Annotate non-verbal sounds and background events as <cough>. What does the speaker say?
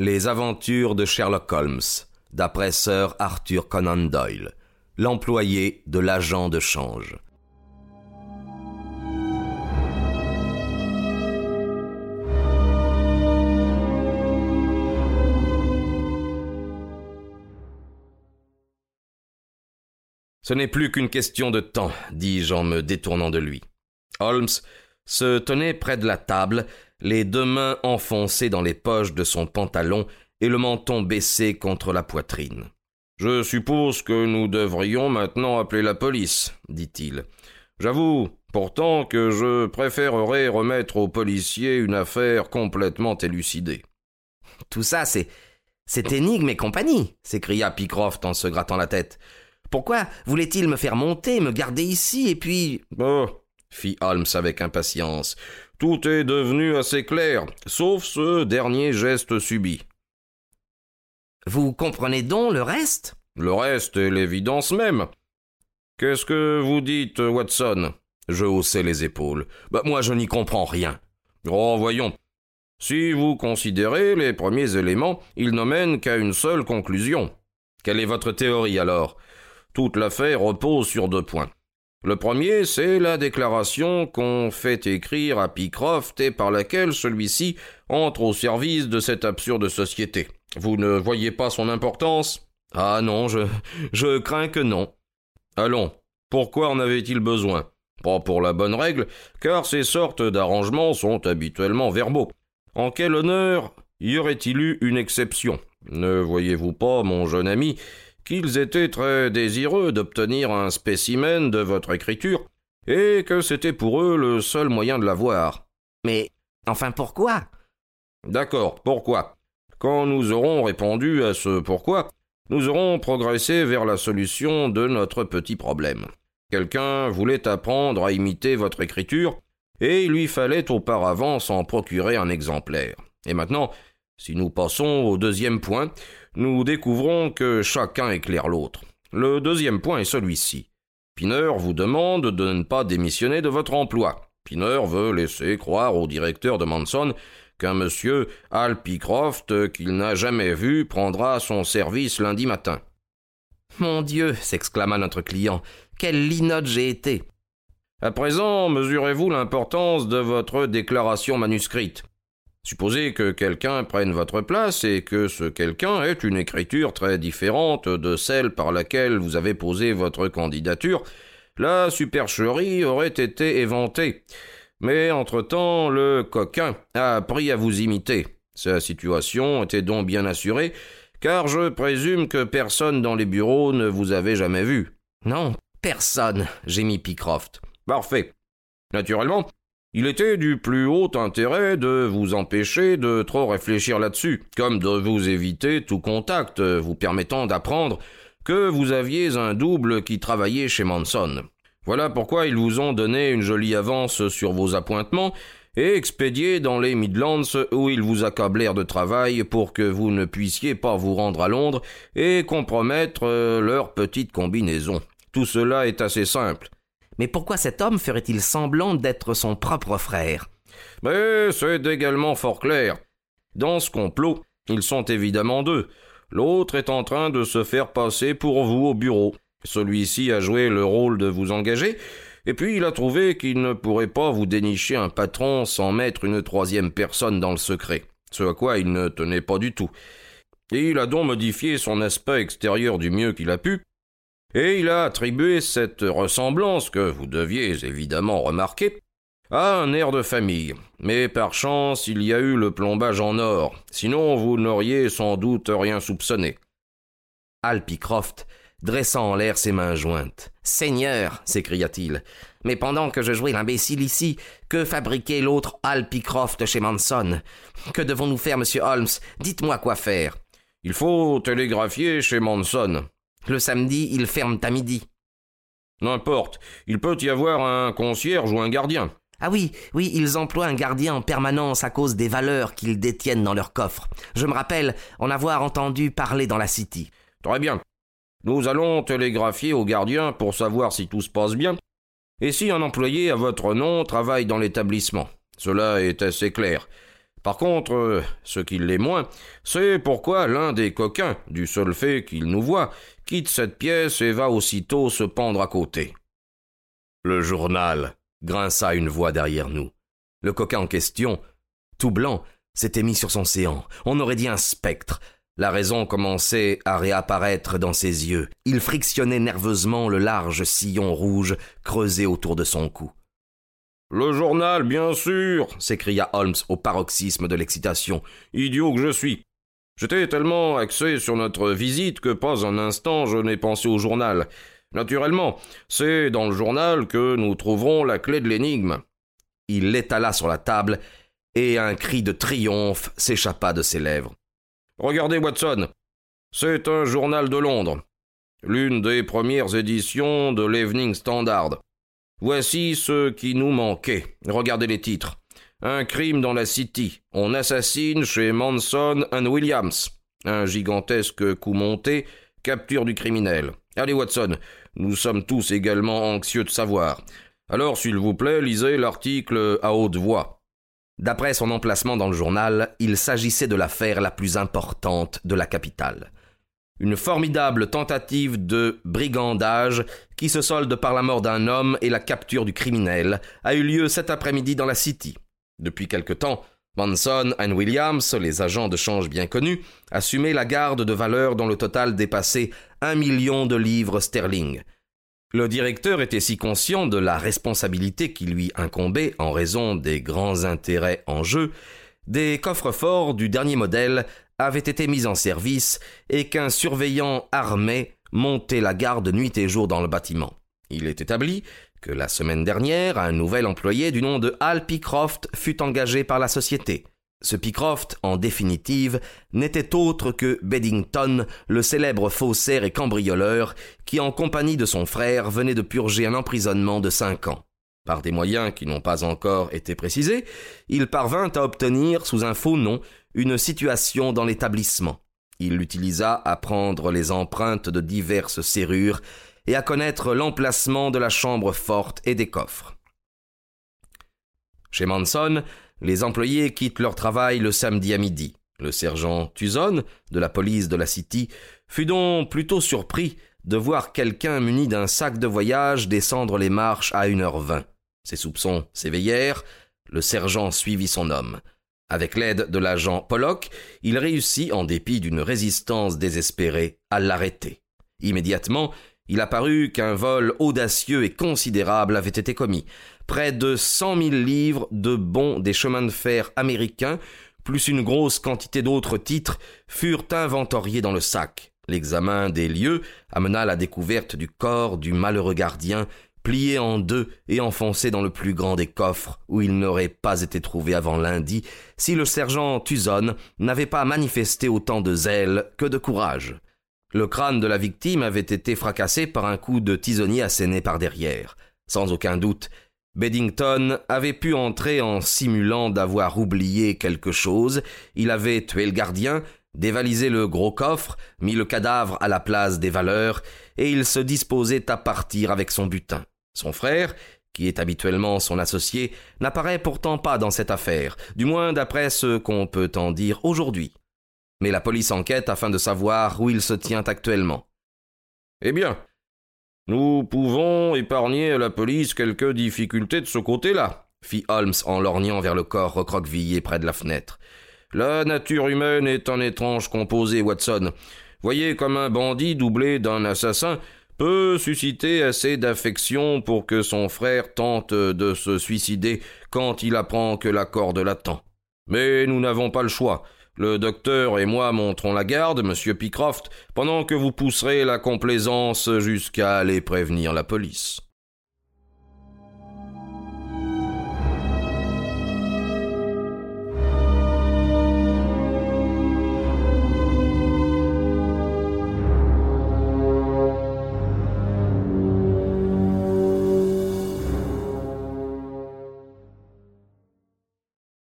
Les aventures de Sherlock Holmes, d'après Sir Arthur Conan Doyle, l'employé de l'agent de change. Ce n'est plus qu'une question de temps, dis-je en me détournant de lui. Holmes se tenait près de la table, les deux mains enfoncées dans les poches de son pantalon et le menton baissé contre la poitrine. Je suppose que nous devrions maintenant appeler la police, dit-il. J'avoue, pourtant, que je préférerais remettre aux policiers une affaire complètement élucidée. <laughs> Tout ça, c'est. c'est énigme et compagnie, s'écria Pycroft en se grattant la tête. Pourquoi voulait-il me faire monter, me garder ici, et puis. Oh, fit Holmes avec impatience. Tout est devenu assez clair, sauf ce dernier geste subi. Vous comprenez donc le reste? Le reste est l'évidence même. Qu'est-ce que vous dites, Watson? Je haussai les épaules. Bah, moi, je n'y comprends rien. Oh, voyons. Si vous considérez les premiers éléments, ils ne mènent qu'à une seule conclusion. Quelle est votre théorie alors? Toute l'affaire repose sur deux points. Le premier, c'est la déclaration qu'on fait écrire à Pycroft et par laquelle celui-ci entre au service de cette absurde société. Vous ne voyez pas son importance? Ah non, je, je crains que non. Allons, pourquoi en avait-il besoin? Pas pour la bonne règle, car ces sortes d'arrangements sont habituellement verbaux. En quel honneur y aurait-il eu une exception? Ne voyez-vous pas, mon jeune ami, qu'ils étaient très désireux d'obtenir un spécimen de votre écriture, et que c'était pour eux le seul moyen de l'avoir. Mais enfin pourquoi? D'accord, pourquoi? Quand nous aurons répondu à ce pourquoi, nous aurons progressé vers la solution de notre petit problème. Quelqu'un voulait apprendre à imiter votre écriture, et il lui fallait auparavant s'en procurer un exemplaire. Et maintenant, si nous passons au deuxième point, nous découvrons que chacun éclaire l'autre. Le deuxième point est celui-ci. Pineur vous demande de ne pas démissionner de votre emploi. Pineur veut laisser croire au directeur de Manson qu'un monsieur Al Pycroft qu'il n'a jamais vu prendra son service lundi matin. Mon Dieu, s'exclama notre client, quelle linotte j'ai été. À présent, mesurez-vous l'importance de votre déclaration manuscrite. Supposez que quelqu'un prenne votre place et que ce quelqu'un ait une écriture très différente de celle par laquelle vous avez posé votre candidature, la supercherie aurait été éventée. Mais entre-temps, le coquin a appris à vous imiter. Sa situation était donc bien assurée, car je présume que personne dans les bureaux ne vous avait jamais vu. Non, personne, gémit Pycroft. Parfait. Naturellement, il était du plus haut intérêt de vous empêcher de trop réfléchir là-dessus, comme de vous éviter tout contact vous permettant d'apprendre que vous aviez un double qui travaillait chez Manson. Voilà pourquoi ils vous ont donné une jolie avance sur vos appointements et expédié dans les Midlands où ils vous accablèrent de travail pour que vous ne puissiez pas vous rendre à Londres et compromettre leur petite combinaison. Tout cela est assez simple. Mais pourquoi cet homme ferait-il semblant d'être son propre frère? Mais c'est également fort clair. Dans ce complot, ils sont évidemment deux. L'autre est en train de se faire passer pour vous au bureau. Celui-ci a joué le rôle de vous engager, et puis il a trouvé qu'il ne pourrait pas vous dénicher un patron sans mettre une troisième personne dans le secret, ce à quoi il ne tenait pas du tout. Et il a donc modifié son aspect extérieur du mieux qu'il a pu, et il a attribué cette ressemblance, que vous deviez évidemment remarquer, à un air de famille. Mais par chance, il y a eu le plombage en or, sinon vous n'auriez sans doute rien soupçonné. Al Pycroft, dressant en l'air ses mains jointes. Seigneur, s'écria-t-il, mais pendant que je jouais l'imbécile ici, que fabriquait l'autre Al Pycroft chez Manson? Que devons-nous faire, monsieur Holmes? Dites-moi quoi faire. Il faut télégraphier chez Manson. Le samedi, ils ferment à midi. N'importe. Il peut y avoir un concierge ou un gardien. Ah oui, oui, ils emploient un gardien en permanence à cause des valeurs qu'ils détiennent dans leur coffre. Je me rappelle en avoir entendu parler dans la City. Très bien. Nous allons télégraphier au gardien pour savoir si tout se passe bien et si un employé à votre nom travaille dans l'établissement. Cela est assez clair. Par contre, euh, ce qui l'est moins, c'est pourquoi l'un des coquins, du seul fait qu'il nous voit, quitte cette pièce et va aussitôt se pendre à côté. Le journal, grinça une voix derrière nous. Le coquin en question, tout blanc, s'était mis sur son séant. On aurait dit un spectre. La raison commençait à réapparaître dans ses yeux. Il frictionnait nerveusement le large sillon rouge creusé autour de son cou. Le journal, bien sûr s'écria Holmes au paroxysme de l'excitation. Idiot que je suis. J'étais tellement axé sur notre visite que pas un instant je n'ai pensé au journal. Naturellement, c'est dans le journal que nous trouverons la clé de l'énigme. Il l'étala sur la table et un cri de triomphe s'échappa de ses lèvres. Regardez, Watson. C'est un journal de Londres. L'une des premières éditions de l'Evening Standard. Voici ce qui nous manquait. Regardez les titres. Un crime dans la City. On assassine chez Manson and Williams. Un gigantesque coup monté. Capture du criminel. Allez, Watson. Nous sommes tous également anxieux de savoir. Alors, s'il vous plaît, lisez l'article à haute voix. D'après son emplacement dans le journal, il s'agissait de l'affaire la plus importante de la capitale. Une formidable tentative de brigandage qui se solde par la mort d'un homme et la capture du criminel a eu lieu cet après-midi dans la City. Depuis quelque temps, Manson and Williams, les agents de change bien connus, assumaient la garde de valeur dont le total dépassait un million de livres sterling. Le directeur était si conscient de la responsabilité qui lui incombait en raison des grands intérêts en jeu, des coffres forts du dernier modèle avaient été mis en service et qu'un surveillant armé montait la garde nuit et jour dans le bâtiment. Il est établi que la semaine dernière, un nouvel employé du nom de Hal Pycroft fut engagé par la société. Ce Pycroft, en définitive, n'était autre que Beddington, le célèbre faussaire et cambrioleur, qui, en compagnie de son frère, venait de purger un emprisonnement de cinq ans. Par des moyens qui n'ont pas encore été précisés, il parvint à obtenir, sous un faux nom, une situation dans l'établissement. Il l'utilisa à prendre les empreintes de diverses serrures et à connaître l'emplacement de la chambre forte et des coffres. Chez Manson, les employés quittent leur travail le samedi à midi. Le sergent Tuzon, de la police de la City, fut donc plutôt surpris de voir quelqu'un muni d'un sac de voyage descendre les marches à une heure vingt. Ses soupçons s'éveillèrent, le sergent suivit son homme. Avec l'aide de l'agent Pollock, il réussit, en dépit d'une résistance désespérée, à l'arrêter. Immédiatement, il apparut qu'un vol audacieux et considérable avait été commis. Près de cent mille livres de bons des chemins de fer américains, plus une grosse quantité d'autres titres, furent inventoriés dans le sac. L'examen des lieux amena la découverte du corps du malheureux gardien, plié en deux et enfoncé dans le plus grand des coffres, où il n'aurait pas été trouvé avant lundi, si le sergent Tuzon n'avait pas manifesté autant de zèle que de courage. Le crâne de la victime avait été fracassé par un coup de tisonnier asséné par derrière. Sans aucun doute, Beddington avait pu entrer en simulant d'avoir oublié quelque chose, il avait tué le gardien, dévalisé le gros coffre, mis le cadavre à la place des valeurs, et il se disposait à partir avec son butin. Son frère, qui est habituellement son associé, n'apparaît pourtant pas dans cette affaire, du moins d'après ce qu'on peut en dire aujourd'hui mais la police enquête afin de savoir où il se tient actuellement. Eh bien, nous pouvons épargner à la police quelques difficultés de ce côté-là, fit Holmes en lorgnant vers le corps recroquevillé près de la fenêtre. La nature humaine est un étrange composé, Watson. Voyez comme un bandit doublé d'un assassin peut susciter assez d'affection pour que son frère tente de se suicider quand il apprend que la corde l'attend. Mais nous n'avons pas le choix. Le docteur et moi monterons la garde, monsieur Pycroft, pendant que vous pousserez la complaisance jusqu'à aller prévenir la police.